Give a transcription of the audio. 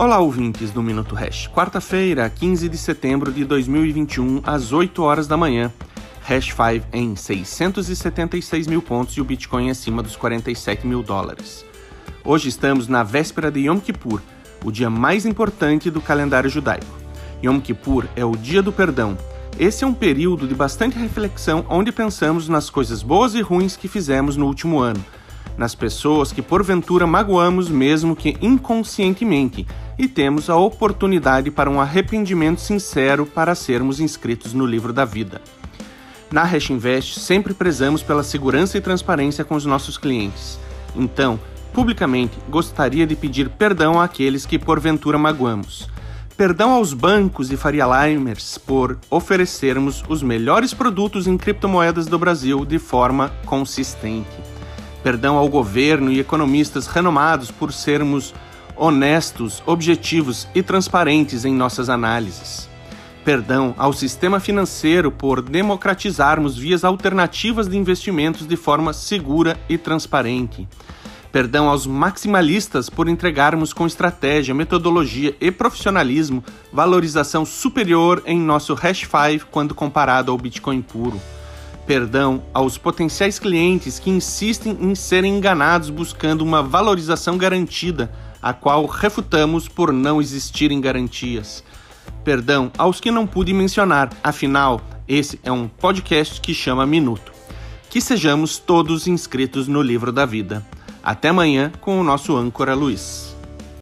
Olá, ouvintes do Minuto Hash. Quarta-feira, 15 de setembro de 2021, às 8 horas da manhã. Hash 5 em 676 mil pontos e o Bitcoin acima dos 47 mil dólares. Hoje estamos na véspera de Yom Kippur, o dia mais importante do calendário judaico. Yom Kippur é o dia do perdão. Esse é um período de bastante reflexão onde pensamos nas coisas boas e ruins que fizemos no último ano, nas pessoas que porventura magoamos mesmo que inconscientemente, e temos a oportunidade para um arrependimento sincero para sermos inscritos no livro da vida. Na Hash Invest sempre prezamos pela segurança e transparência com os nossos clientes. Então, publicamente, gostaria de pedir perdão àqueles que porventura magoamos. Perdão aos bancos e Faria Limers por oferecermos os melhores produtos em criptomoedas do Brasil de forma consistente. Perdão ao governo e economistas renomados por sermos honestos, objetivos e transparentes em nossas análises. Perdão ao sistema financeiro por democratizarmos vias alternativas de investimentos de forma segura e transparente Perdão aos maximalistas por entregarmos com estratégia, metodologia e profissionalismo valorização superior em nosso hash 5 quando comparado ao Bitcoin puro. Perdão aos potenciais clientes que insistem em serem enganados buscando uma valorização garantida, a qual refutamos por não existirem garantias. Perdão aos que não pude mencionar, afinal, esse é um podcast que chama Minuto. Que sejamos todos inscritos no livro da vida. Até amanhã com o nosso âncora Luiz.